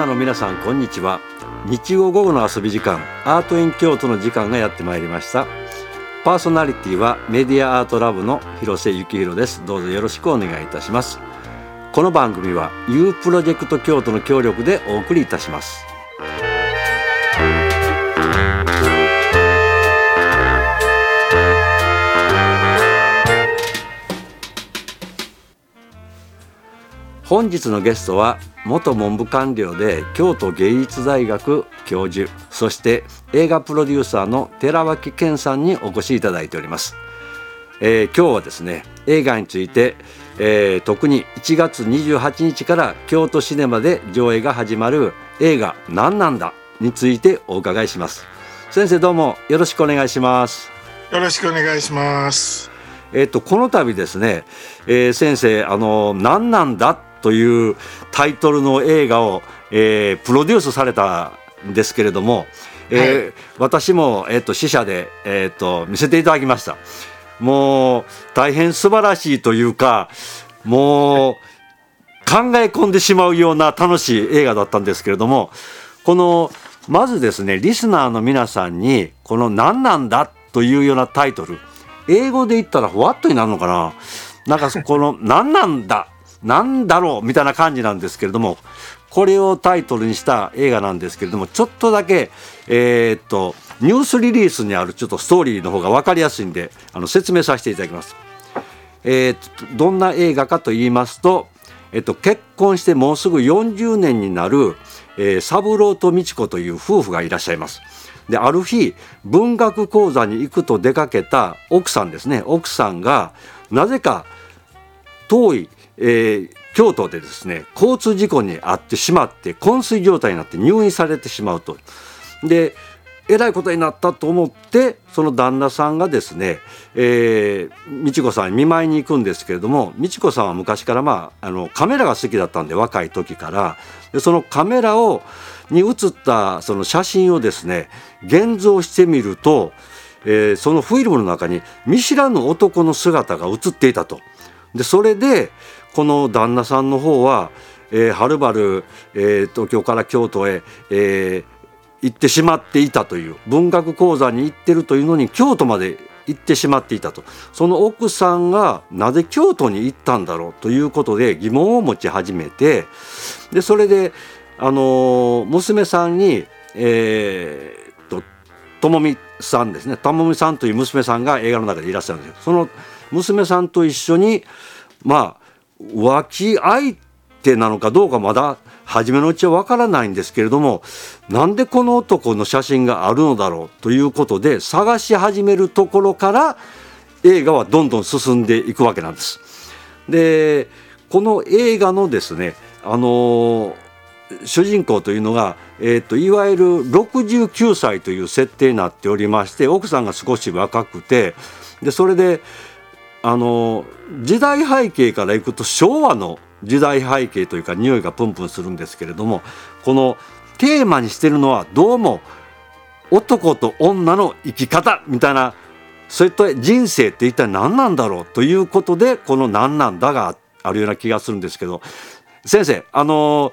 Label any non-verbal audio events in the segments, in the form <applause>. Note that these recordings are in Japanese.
ナーの皆さんこんにちは。日曜午後の遊び時間アートイン京都の時間がやってまいりました。パーソナリティはメディアアートラブの広瀬幸宏です。どうぞよろしくお願いいたします。この番組は U プロジェクト京都の協力でお送りいたします。本日のゲストは元文部官僚で京都芸術大学教授そして映画プロデューサーの寺脇健さんにお越しいただいております、えー、今日はですね映画について、えー、特に1月28日から京都シネマで上映が始まる映画何なんだについてお伺いします。先生どうもよろしくお願いします。よろしくお願いします。えっ、とこの度ですね、えー、先生あの何なんだというタイトルの映画を、えー、プロデュースされたんですけれども、えー、はい、私も、えーと、死者で、えーと、見せていただきましたもう大変素晴らしいというかもう考え込んでしまうような楽しい映画だったんですけれどもこのまずですねリスナーの皆さんにこの「何なんだ?」というようなタイトル英語で言ったらふわっとになるのかな？なんかこの「何なんだ?」なんだろうみたいな感じなんですけれどもこれをタイトルにした映画なんですけれどもちょっとだけえー、っとニュースリリースにあるちょっとストーリーの方が分かりやすいんであの説明させていただきます。えー、どんな映画かと言いますと、えっと、結婚してもうすぐ40年になる、えー、三郎と美智子という夫婦がいらっしゃいます。である日文学講座に行くと出かけた奥さんですね奥さんがなぜか遠いえー、京都でですね交通事故に遭ってしまって昏睡状態になって入院されてしまうと。でえらいことになったと思ってその旦那さんがですね、えー、美智子さんに見舞いに行くんですけれども美智子さんは昔から、まあ、あのカメラが好きだったんで若い時からでそのカメラをに写ったその写真をですね現像してみると、えー、そのフィルムの中に見知らぬ男の姿が写っていたと。でそれでこの旦那さんの方は、えー、はるばる、えー、東京から京都へ、えー、行ってしまっていたという文学講座に行ってるというのに京都まで行ってしまっていたとその奥さんがなぜ京都に行ったんだろうということで疑問を持ち始めてでそれで、あの娘さんに、えー、とともみさんですねともみさんという娘さんが映画の中でいらっしゃるんですよ。その娘さんと一緒にまあ浮気相手なのかどうかまだ初めのうちはわからないんですけれどもなんでこの男の写真があるのだろうということで探し始めるところから映画はどんどん進んでいくわけなんです。でこの映画のですねあの主人公というのが、えーと、いわゆる69歳という設定になっておりまして奥さんが少し若くてでそれであの時代背景からいくと昭和の時代背景というか匂いがプンプンするんですけれどもこのテーマにしてるのはどうも男と女の生き方みたいなそういった人生って一体何なんだろうということでこの「何なんだ」があるような気がするんですけど。先生あの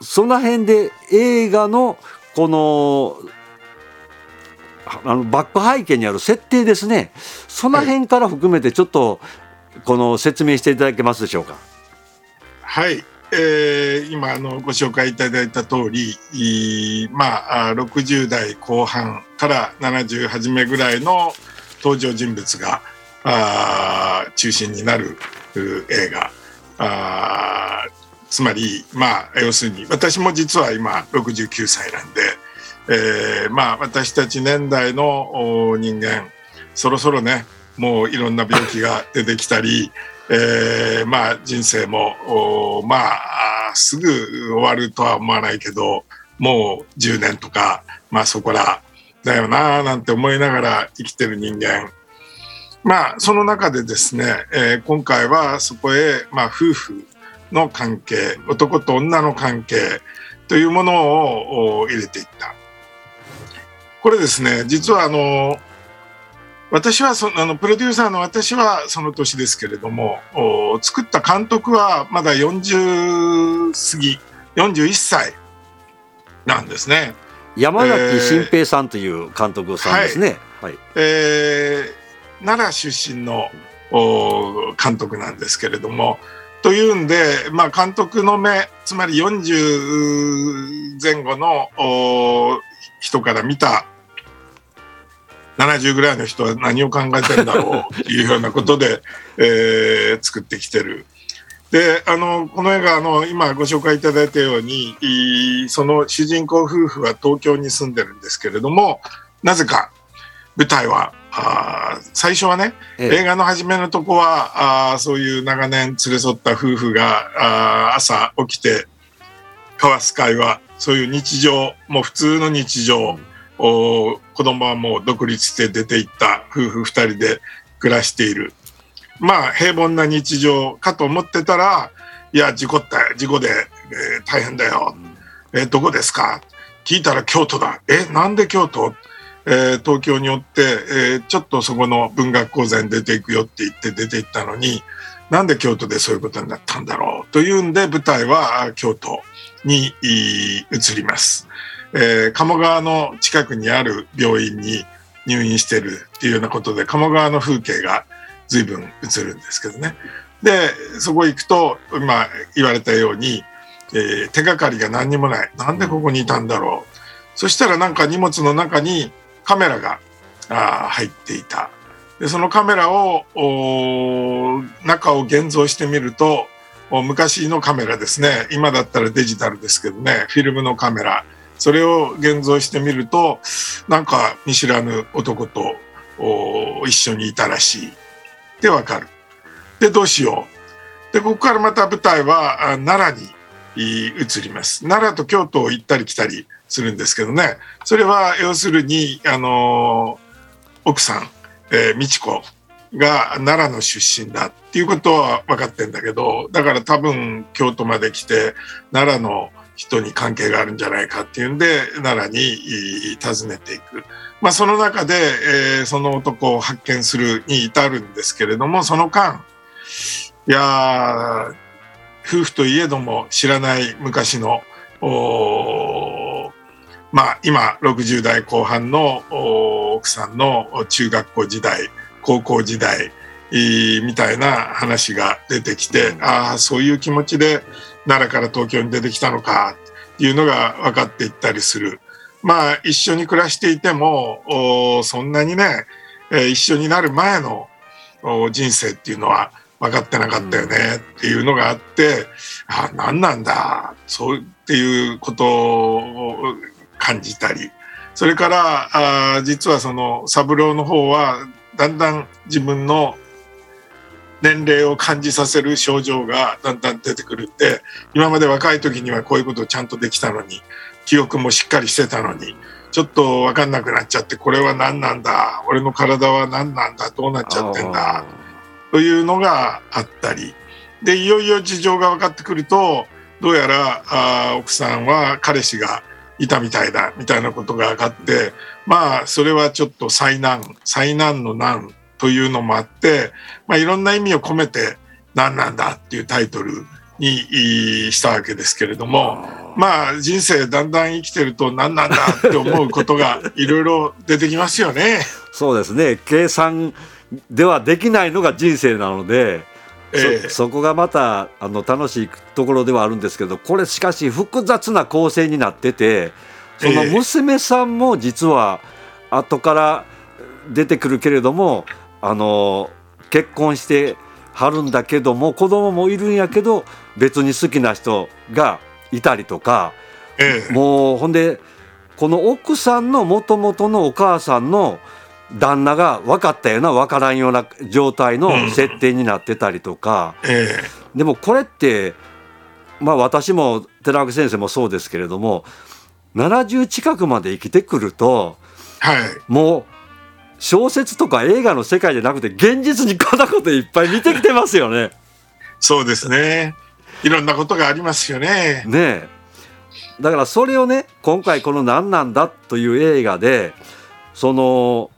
その辺で映画のこのあのバック背景にある設定ですねその辺から含めてちょっとこの説明していただけますでしょうか？はい、えー、今あのご紹介いただいた通りまあ60代後半から70初めぐらいの登場人物があ中心になる映画あつまりまあ要するに私も実は今69歳なんで。えー、まあ私たち年代の人間そろそろねもういろんな病気が出てきたり、<laughs> えー、まあ人生もまあすぐ終わるとは思わないけどもう10年とかまあそこらだよななんて思いながら生きてる人間。まあその中でですね、えー、今回はそこへ、まあ、夫婦の関係男と女の関係というものを入れていった。これですね実はあの私はそあのプロデューサーの私はその年ですけれども作った監督はまだ40過ぎ41歳なんですね。山崎新平さんという監督さんですね。はい、えー、奈良出身の監督なんですけれども、というんで、まあ、監督の目、つまり40前後の人から見た70ぐらいの人は何を考えてるんだろう <laughs> というようなことで、えー、作ってきてる。で、あの、この映画、あの、今ご紹介いただいたように、その主人公夫婦は東京に住んでるんですけれども、なぜか舞台は、あ最初はね、ええ、映画の初めのとこはあそういう長年連れ添った夫婦があ朝起きて交わす会話そういう日常もう普通の日常、お子供はもう独立して出ていった夫婦2人で暮らしている。まあ平凡な日常かと思ってたらいや事故った事故で、えー、大変だよ、えー、どこですか？聞いたら京都だ。えなんで京都？えー、東京によって、えー、ちょっとそこの文学講座に出ていくよって言って出て行ったのになんで京都でそういうことになったんだろうというんで舞台は京都に移ります。えー、鴨川の近くにある病院に入院してるっていうようなことで鴨川の風景が随分映るんですけどね。でそこ行くと今言われたように、えー、手がかりが何にもないなんでここにいたんだろうそしたらなんか荷物の中にカメラがあ入っていたでそのカメラを中を現像してみると昔のカメラですね。今だったらデジタルですけどね。フィルムのカメラ。それを現像してみるとなんか見知らぬ男と一緒にいたらしい。でわかる。でどうしよう。でここからまた舞台は奈良に移ります。奈良と京都を行ったり来たりするんですけどね。それは要するにあの奥さん、えー、美智子が奈良の出身だっていうことは分かってんだけどだから多分京都まで来て奈良の人に関係があるんじゃないかっていうんで奈良に訪ねていく。まあ、その中で、えー、その男を発見するに至るんですけれどもその間いや夫婦といえども知らない昔のおまあ、今60代後半の奥さんの中学校時代高校時代みたいな話が出てきて、ああそういう気持ちで奈良から東京に出てきたのかっていうのが分かっていったりする。まあ一緒に暮らしていてもそんなにね、え一緒になる前の人生っていうのは分かってなかったよねっていうのがあって、あ何なんだそうっていうことを感じたり。それからあ実はその三郎の方はだんだん自分の年齢を感じさせる症状がだんだん出てくるって今まで若い時にはこういうことをちゃんとできたのに記憶もしっかりしてたのにちょっと分かんなくなっちゃってこれは何なんだ俺の体は何なんだどうなっちゃってんだというのがあったり。でいよいよ事情が分かってくるとどうやらあ奥さんは彼氏がいたみたいだみたいなことが分かってまあそれはちょっと災難災難の難というのもあって、まあ、いろんな意味を込めて何なんだっていうタイトルにしたわけですけれどもまあ人生だんだん生きてると何なんだって思うことがいろいろ出てきますよね。<laughs> そうですね計算ではできないのが人生なのでえそこがまたあの楽しいところではあるんですけどこれしかし複雑な構成になっててその娘さんも実は後から出てくるけれどもあの結婚してはるんだけども子供もいるんやけど別に好きな人がいたりとか、ええ、もうほんでこの奥さんのもともとのお母さんの旦那が分かったような分からんような状態の設定になってたりとか、うんえー、でもこれってまあ私も寺脇先生もそうですけれども70近くまで生きてくると、はい、もう小説とか映画の世界じゃなくて現実にこんなこといっぱい見てきてますよね。そうですね。いろんなことがありますよね。ねだからそれをね今回この「何なんだ」という映画でその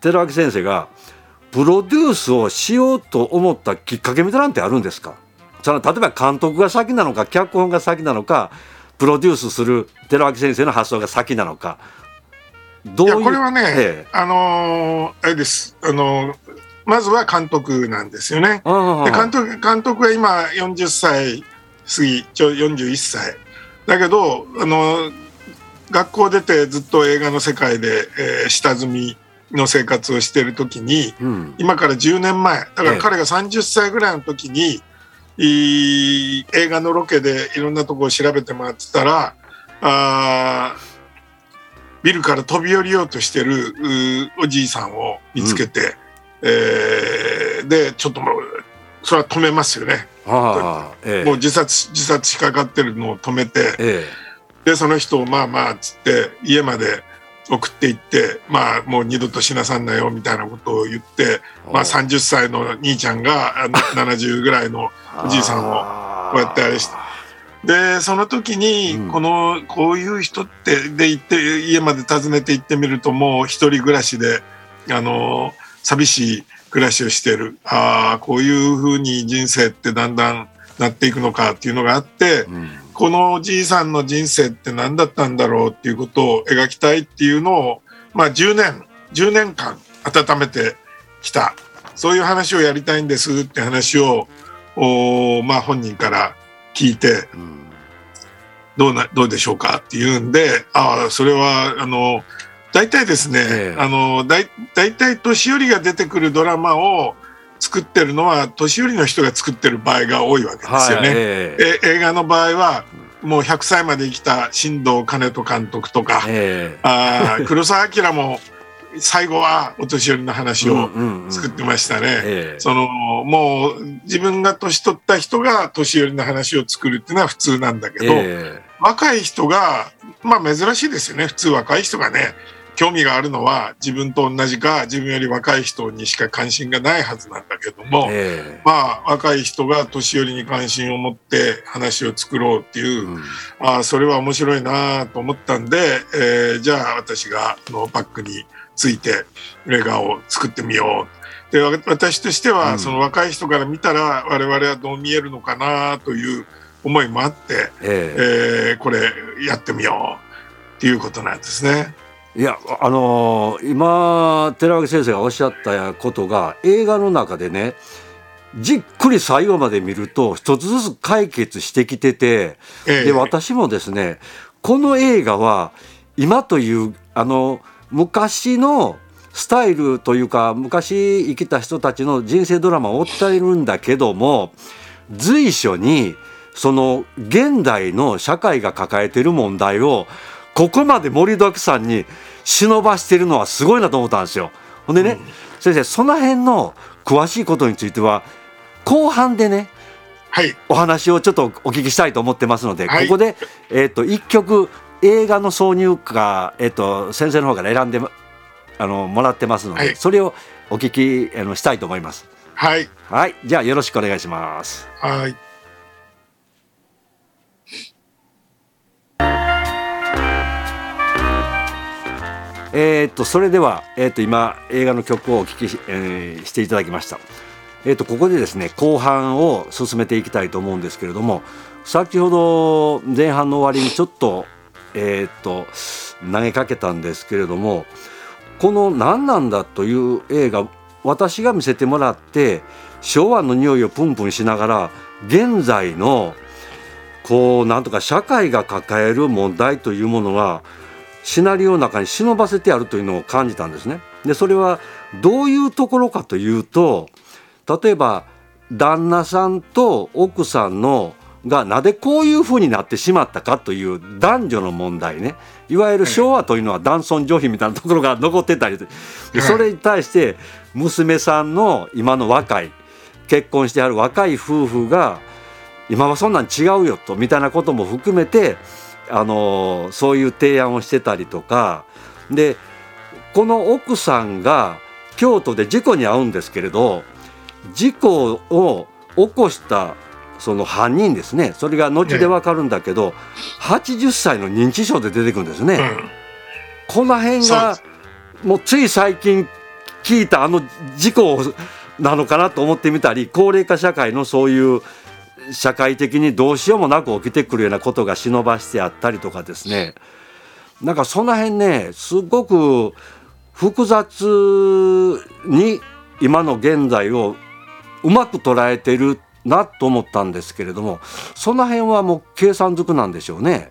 寺脇先生がプロデュースをしようと思ったきっかけみたいなんてあるんですか？その例えば監督が先なのか脚本が先なのかプロデュースする寺脇先生の発想が先なのか。どういう？これはね、ええ、あのー、あれです。あのー、まずは監督なんですよね。で監督監督は今40歳過ぎちょ41歳。だけどあのー、学校出てずっと映画の世界で、えー、下積みの生活をしている時に、うん、今から10年前だから彼が30歳ぐらいの時に、い映画のロケでいろんなとこを調べて回ってたらあビルから飛び降りようとしてるおじいさんを見つけて、うん、えー、でちょっともうそれは止めますよね。ええ、もう自殺自殺しかかってるのを止めて、え、でその人をまあまあっつって家まで送っていってまあもう二度としなさんなよみたいなことを言ってまあ30歳の兄ちゃんが70 <laughs> ぐらいのおじいさんをこうやってあれして。でその時にこの、こういう人ってで行って家まで訪ねて行ってみるともう一人暮らしであの寂しい暮らしをしてる。ああこういうふうに人生ってだんだんなっていくのかっていうのがあって、うん、このおじいさんの人生って何だったんだろうっていうことを描きたいっていうのをまあ10年10年間温めてきた。そういう話をやりたいんですって話をおまあ本人から聞いて、うん、どうなどうでしょうかって言うんでああそれはあの大体ですね、えー、あのだい大体年寄りが出てくるドラマを作ってるのは年寄りの人が作ってる場合が多いわけですよね。はい、えー、映画の場合はもう100歳まで生きた新藤兼人監督とか、えー、あ黒澤明も最後はお年寄りの話を作ってましたね。そのもう自分が年取った人が年寄りの話を作るっていうのは普通なんだけど、えー、若い人がまあ珍しいですよね。普通若い人がね興味があるのは自分と同じか自分より若い人にしか関心がないはずなんだけども、えー、まあ若い人が年寄りに関心を持って話を作ろうっていう、うん、あそれは面白いなと思ったんで、えー、じゃあ私がのバックについて映画を作ってみよう。で私としては、その若い人から見たら我々はどう見えるのかなという思いもあって、えー、えー、これやってみようっていうことなんですね。いやあのー、今寺脇先生がおっしゃったことが映画の中でねじっくり最後まで見ると一つずつ解決してきてて、えー、で私もですねこの映画は今というあの昔のスタイルというか昔生きた人たちの人生ドラマを追っているんだけども随所にその現代の社会が抱えている問題をここまで盛りだくさんに忍ばしているのはすごいなと思ったんですよ。ほんでね、うん、先生その辺の詳しいことについては後半でね、はい、お話をちょっとお聞きしたいと思ってますので、はい、ここで、えーと、1曲映画の挿入歌、えーと、先生の方から選んであのもらってますので、はい、それをお聞きあのしたいと思います。はい、はい、じゃあよろしくお願いします。はいえー、っとそれでは、えー、っと今映画の曲をお聴きし,、えー、していただきました。えー、とここでですね後半を進めていきたいと思うんですけれども先ほど前半の終わりにちょっと,、えー、と投げかけたんですけれどもこの「何なんだ」という映画私が見せてもらって昭和の匂いをプンプンしながら現在のこうなんとか社会が抱える問題というものがシナリオの中に忍ばせてあるというのを感じたんですね。でそれはどういうところかというと例えば旦那さんと奥さんのがなぜこういうふうになってしまったかという男女の問題ね。いわゆる昭和というのは男尊女卑みたいなところが残ってたりでそれに対して娘さんの今の若い結婚してある若い夫婦が今はそんなん違うよとみたいなことも含めてあのそういう提案をしてたりとか。でこの奥さんが京都で事故に遭うんですけれど事故を起こしたその犯人ですね。それが後で分かるんだけど、80歳の認知症で出てくるんですね。うん、この辺がもうつい最近聞いたあの事故なのかなと思ってみたり高齢化社会のそういう社会的にどうしようもなく起きてくるようなことが忍ばしてあったりとかですね。なんかその辺ねすごく複雑に今の現在をうまく捉えてるなと思ったんですけれどもその辺はもう計算づくなんでしょうね。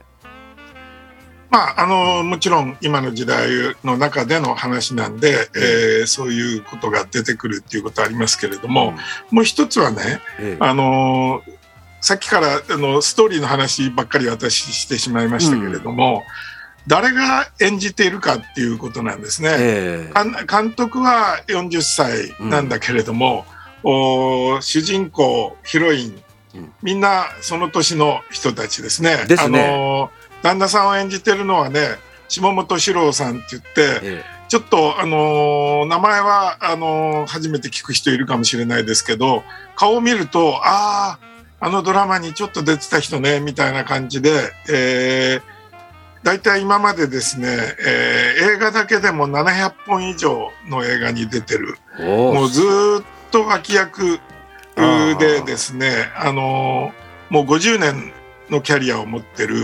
まあ、あのもちろん今の時代の中での話なんで、えー、そういうことが出てくるっていうことはありますけれども、うん、もう一つはね、えあのさっきからあのストーリーの話ばっかり私してしまいましたけれども、うん、誰が演じているかっていうことなんですね。えー、監督は40歳なんだけれども、うん、お主人公ヒロインみんなその年の人たちですね。ですね。あの旦那さんを演じてるのはね下本史郎さんって言って、ええ、ちょっとあのー、名前はあのー、初めて聞く人いるかもしれないですけど顔を見るとあああのドラマにちょっと出てた人ねみたいな感じで、えー、大体今までですね、えー、映画だけでも700本以上の映画に出てる。もうずっと脇役でですねあのー、もう50年のキャリアを持ってる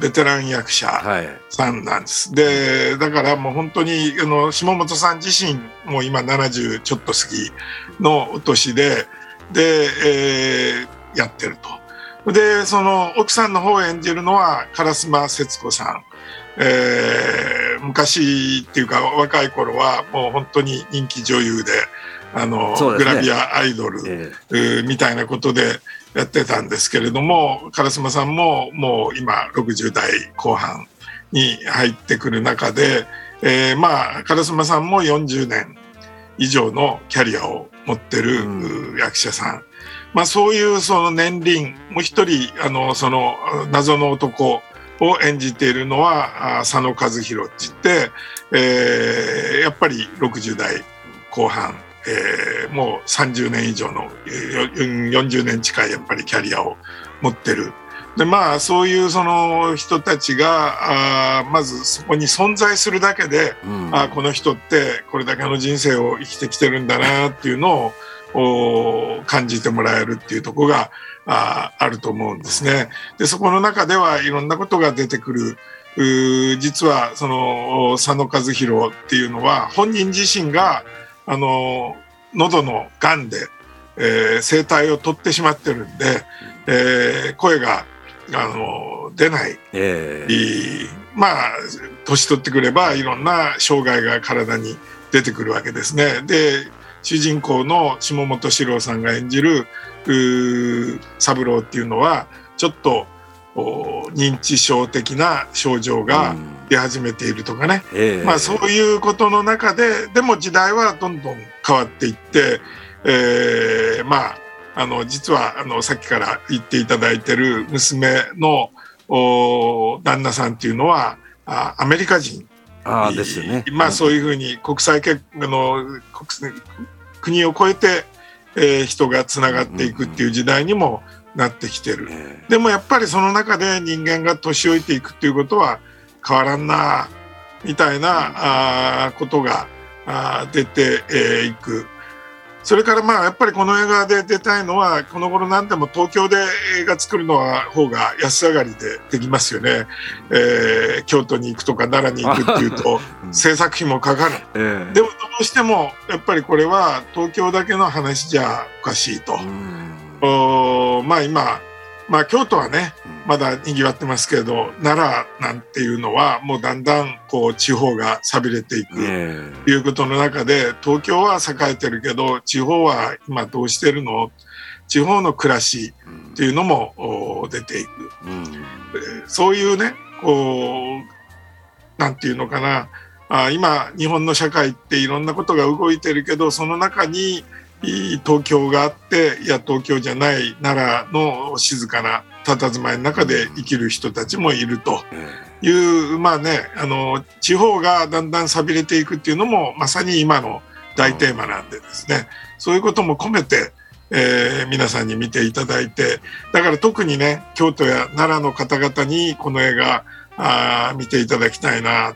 ベテラン役者さんなんです。はい、でだからもう本当にあの下本さん自身も今70ちょっと過ぎのお年でで、えー、やってると。でその奥さんの方を演じるのは烏丸節子さん。えー、昔っていうか若い頃はもう本当に人気女優であの、ね、グラビアアイドル、えー、みたいなことでやってたんですけれども烏丸さんももう今60代後半に入ってくる中で、えー、まあ烏丸さんも40年以上のキャリアを持ってる役者さん、まあ、そういうその年輪もう一人あのその謎の男を演じているのは佐野和弘って言って、えー、やっぱり60代後半えー、もう30年以上の40年近いやっぱりキャリアを持ってる。でまあそういうその人たちがあまずそこに存在するだけで、うん、あこの人ってこれだけの人生を生きてきてるんだなっていうのを感じてもらえるっていうとこがああると思うんですね。でそこの中ではいろんなことが出てくる。実はその佐野和弘っていうのは本人自身があの喉のがんで、えー、声帯を取ってしまってるんで、えー、声があの出ない、えー、まあ年取ってくればいろんな障害が体に出てくるわけですね。で主人公の下本史郎さんが演じる三郎っていうのはちょっと認知症的な症状が出始めているとかね、うんえ。ー、まあ、そういうことの中ででも時代はどんどん変わっていって、えー、まああの実はあのさっきから言っていただいてる娘の旦那さんっていうのはあアメリカ人あですね、まあそういうふうに国際結あの国国を越えて、えー、人がつながっていくっていう時代にも、なってきてる、えー、でもやっぱりその中で人間が年老いていくっていうことは変わらんなみたいな、うん、あことがあ出てい、えー、くそれからまあやっぱりこの映画で出たいのはこの頃なんでも東京で映画作るのは方が安上がりでできますよね、えー、京都に行くとか奈良に行くっていうと <laughs> 制作費もかかる、えー、でもどうしてもやっぱりこれは東京だけの話じゃおかしいと。うんおまあ今、まあ、京都はねまだにぎわってますけど奈良なんていうのはもうだんだんこう地方が寂れていくということの中で東京は栄えてるけど地方は今どうしてるの？地方の暮らしっていうのも出ていく、うん、そういうねこうなんていうのかな。あ今日本の社会っていろんなことが動いてるけどその中に東京があっていや東京じゃない奈良の静かな佇まいの中で生きる人たちもいると。いう、まあねあの地方がだんだん寂れていくっていうのもまさに今の大テーマなんでですね。そういうことも込めて、えー、皆さんに見ていただいてだから特にね京都や奈良の方々にこの映画あ見ていただきたいな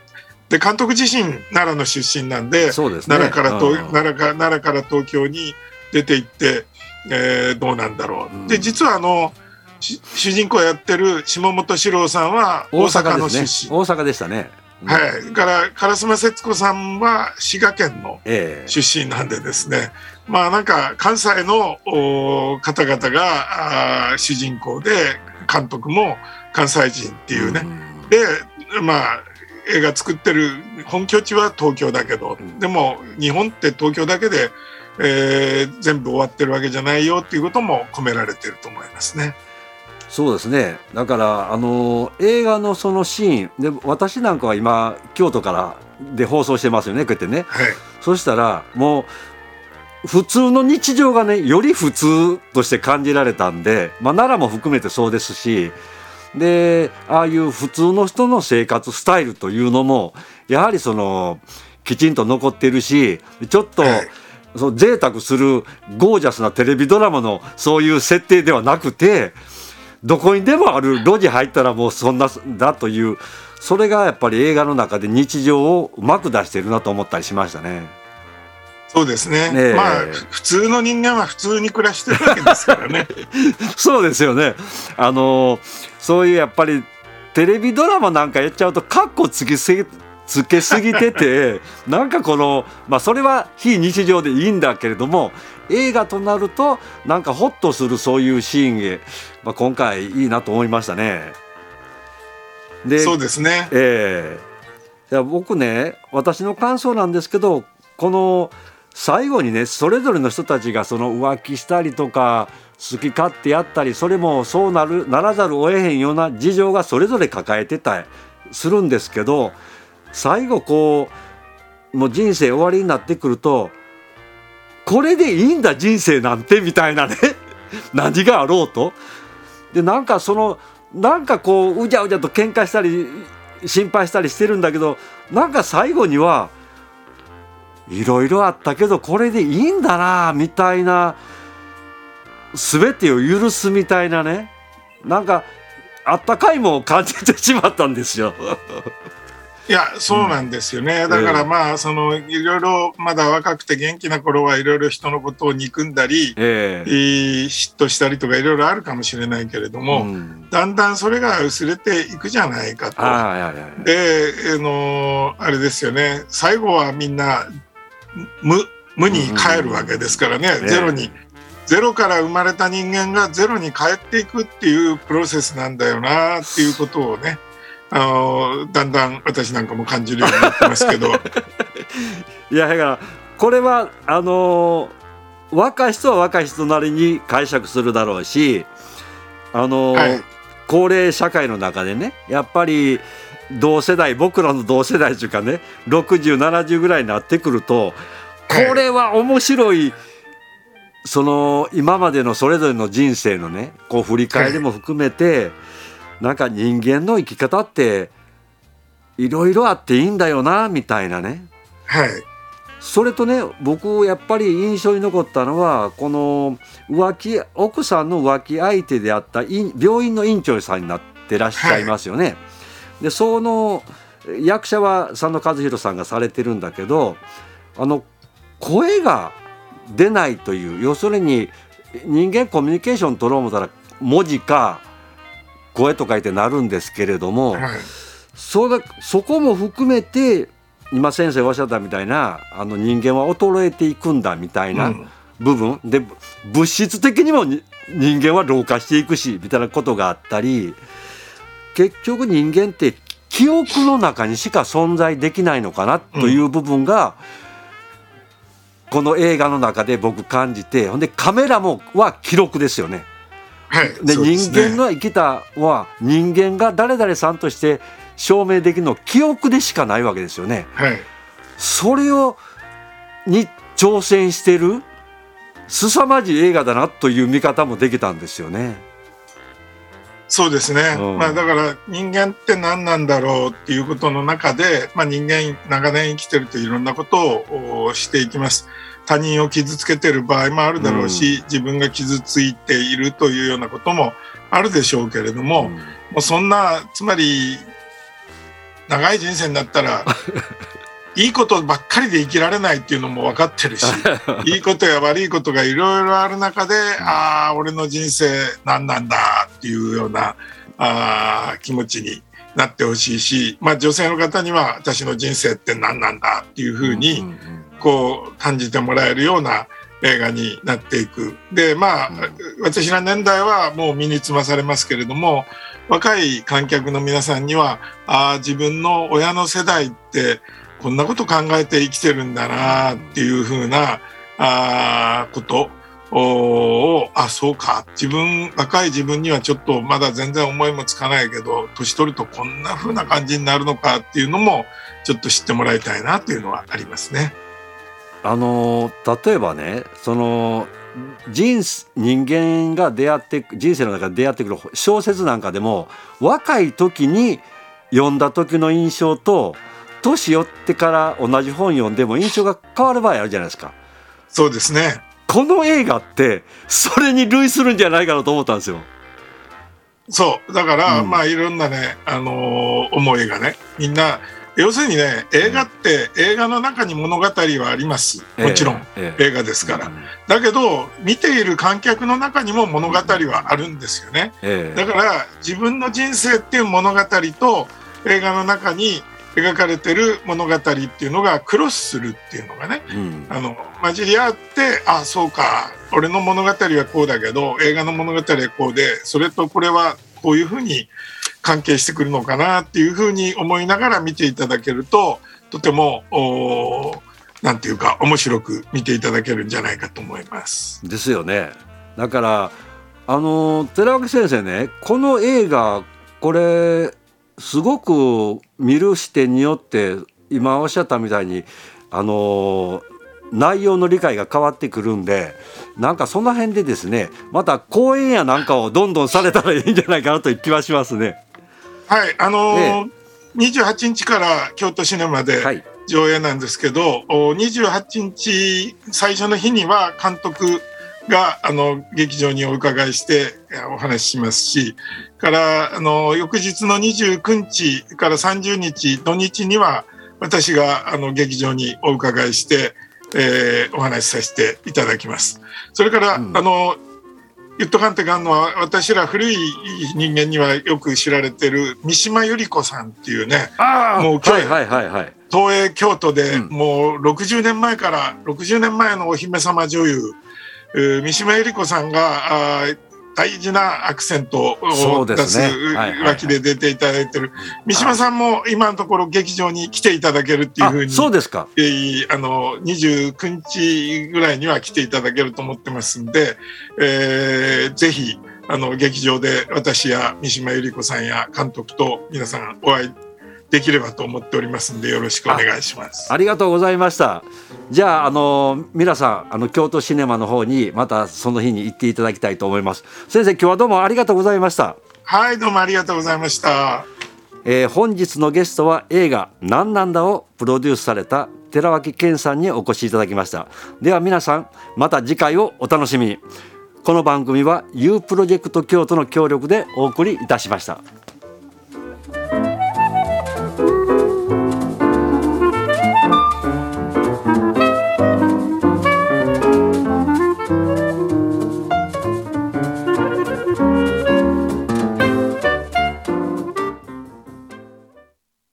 で監督自身奈良の出身なんで、ね、奈良から奈良か奈良から東京に出て行って、えー、どうなんだろう。で実はあの主人公やってる下本史郎さんは大阪の出身。大阪でしたね。はい、から烏丸節子さんは滋賀県の出身なんでですね、えー、まあなんか関西の方々があ主人公で監督も関西人っていうね、うん、でまあ映画作ってる本拠地は東京だけど、うん、でも日本って東京だけで、えー、全部終わってるわけじゃないよっていうことも込められてると思いますね。そうですね。だからあの映画のそのシーンで私なんかは今京都からで放送してますよねこうやってね、はい、そしたらもう普通の日常がねより普通として感じられたんで、まあ、奈良も含めてそうですしでああいう普通の人の生活スタイルというのもやはりそのきちんと残ってるしちょっと、はい、その贅沢するゴージャスなテレビドラマのそういう設定ではなくてどこにでもある路地入ったらもうそんなだというそれがやっぱり映画の中で日常をうまく出してるなと思ったりしましたね。そうですね。ねまあ普通の人間は普通に暮らしてるわけですからね。<laughs> そうですよね。あのそういうやっぱりテレビドラマなんかやっちゃうとカッコつきすぎつけすぎてて <laughs> なんかこのまあそれは非日常でいいんだけれども映画となるとなんかホッとするそういうシーンへ、まあ、今回いいなと思いましたね。でそうですね。ええー、僕ね私の感想なんですけどこの最後にねそれぞれの人たちがその浮気したりとか好き勝手やったりそれもそうなるならざるを得へんような事情がそれぞれ抱えてたりするんですけど最後こうもう人生終わりになってくるとこれでいいんだ人生なんてみたいなね <laughs> 何があろうと。でなんかそのなんかこううじゃうじゃと喧嘩したり心配したりしてるんだけどなんか最後にはいろいろあったけどこれでいいんだなみたいな全てを許すみたいなね。なんかあったかいも感じてしまったんですよ。<laughs> いやそうなんですよね、うん、だからまあそのいろいろまだ若くて元気な頃はいろいろ人のことを憎んだり、えー、嫉妬したりとかいろいろあるかもしれないけれども、うん、だんだんそれが薄れていくじゃないかと。であのあれですよね。最後はみんな無無に帰るわけですからね、うん、ゼロに。ゼロから生まれた人間がゼロに帰っていくっていうプロセスなんだよなっていうことをね。あのだんだん私なんかも感じるようになってますけど。<laughs> いやだからこれはあの若い人は若い人なりに解釈するだろうしあの、はい、高齢社会の中でねやっぱり同世代僕らの同世代というかね6070ぐらいになってくるとこれは面白い、はい、その今までのそれぞれの人生のねこう振り返りも含めて、はいなんか人間の生き方っていろいろあっていいんだよなみたいなね。はい。それとね僕やっぱり印象に残ったのはこの浮気奥さんの浮気相手であった病院の院長さんになってらっしゃいますよね。はい、でその役者は佐野和弘さんがされてるんだけどあの声が出ないという要するに人間コミュニケーション取ろう思ったら文字か声と書いてなるんですけれども、はい、そだそこも含めて今先生おっしゃったみたいなあの人間は衰えていくんだみたいな部分、うん、で物質的にも人間は老化していくしみたいなことがあったり結局人間って記憶の中にしか存在できないのかなという部分が、うん、この映画の中で僕感じてほんでカメラもは記録ですよね。はい、で、ね、人間の生きたは人間が誰々さんとして証明できるの記憶でしかないわけですよね。はい、それをに挑戦してる凄まじい映画だなという見方もできたんですよね。そうですね、うん、まあ、だから人間って何なんだろうっていうことの中で、まあ、人間長年生きてるといろんなことをしていきます。他人を傷つけてる場合もあるだろうし、うん、自分が傷ついているというようなこともあるでしょうけれども、うん、もうそんなつまり長い人生になったら <laughs> いいことばっかりで生きられないっていうのも分かってるし <laughs> いいことや悪いことがいろいろある中で、ああ俺の人生何なんだっていうようなあ気持ちになってほしいし、まあ、女性の方には私の人生って何なんだっていうふうにこう感じてもらえるような映画になっていく。でまあ、私ら年代はもう身につまされますけれども若い観客の皆さんにはあ自分の親の世代ってこんなこと考えて生きてるんだなっていうふうなあことをあそうか自分若い自分にはちょっとまだ全然思いもつかないけど年取るとこんな風な感じになるのかっていうのもちょっと知ってもらいたいなというのはありますね。あの例えばねその人人間が出会って人生の中で出会ってくる小説なんかでも若い時に読んだ時の印象と年寄ってから同じ本読んでも印象が変わる場合あるじゃないですか。そうですね。この映画ってそれに類するんじゃないかなと思ったんですよ。そう。だから、うん、まあいろんなね、あのー、思いがねみんな要するにね映画って映画の中に物語はあります。もちろん、えー、映画ですから、だけど見ている観客の中にも物語はあるんですよね、えー、だから自分の人生っていう物語と映画の中に描かれてる物語っていうのがクロスするっていうのがね、うん、あの混じり合ってあそうか俺の物語はこうだけど映画の物語はこうでそれとこれはこういうふうに関係してくるのかなっていうふうに思いながら見ていただけるととてもなんていうか面白く見ていただけるんじゃないかと思います。ですよね。だからあの寺脇先生ねこの映画これすごく見る視点によって今おっしゃったみたいにあの内容の理解が変わってくるんでなんかその辺でですねまた講演やなんかをどんどんされたらいいんじゃないかなという気はしますね。はい、あのーええ、28日から京都シネマで上映なんですけど、はい、28日最初の日には監督があの劇場にお伺いしてお話ししますしからあの翌日の29日から30日土日には私があの劇場にお伺いして、えー、お話しさせていただきます。それから、うん、あの言っとかんとかんのは私ら古い人間にはよく知られてる三島由里子さんっていうねもう今日、はいはいはい、東映京都でもう60年前から60年前のお姫様女優三島由里子さんが大事なアクセントを出す脇で出ていただいてる、三島さんも今のところ劇場に来ていただけるっていうふうにそうですか、えー、あの29日ぐらいには来ていただけると思ってますんで、えー、ぜひあの劇場で私や三島由里子さんや監督と皆さんお会いできればと思っておりますんでよろしくお願いします。ありがとうございました。じゃああの皆さんあの京都シネマの方にまたその日に行っていただきたいと思います。先生今日はどうもありがとうございました。はいどうもありがとうございました、えー、本日のゲストは映画なんなんだをプロデュースされた寺脇健さんにお越しいただきました。では皆さんまた次回をお楽しみに。この番組は U プロジェクト京都の協力でお送りいたしました。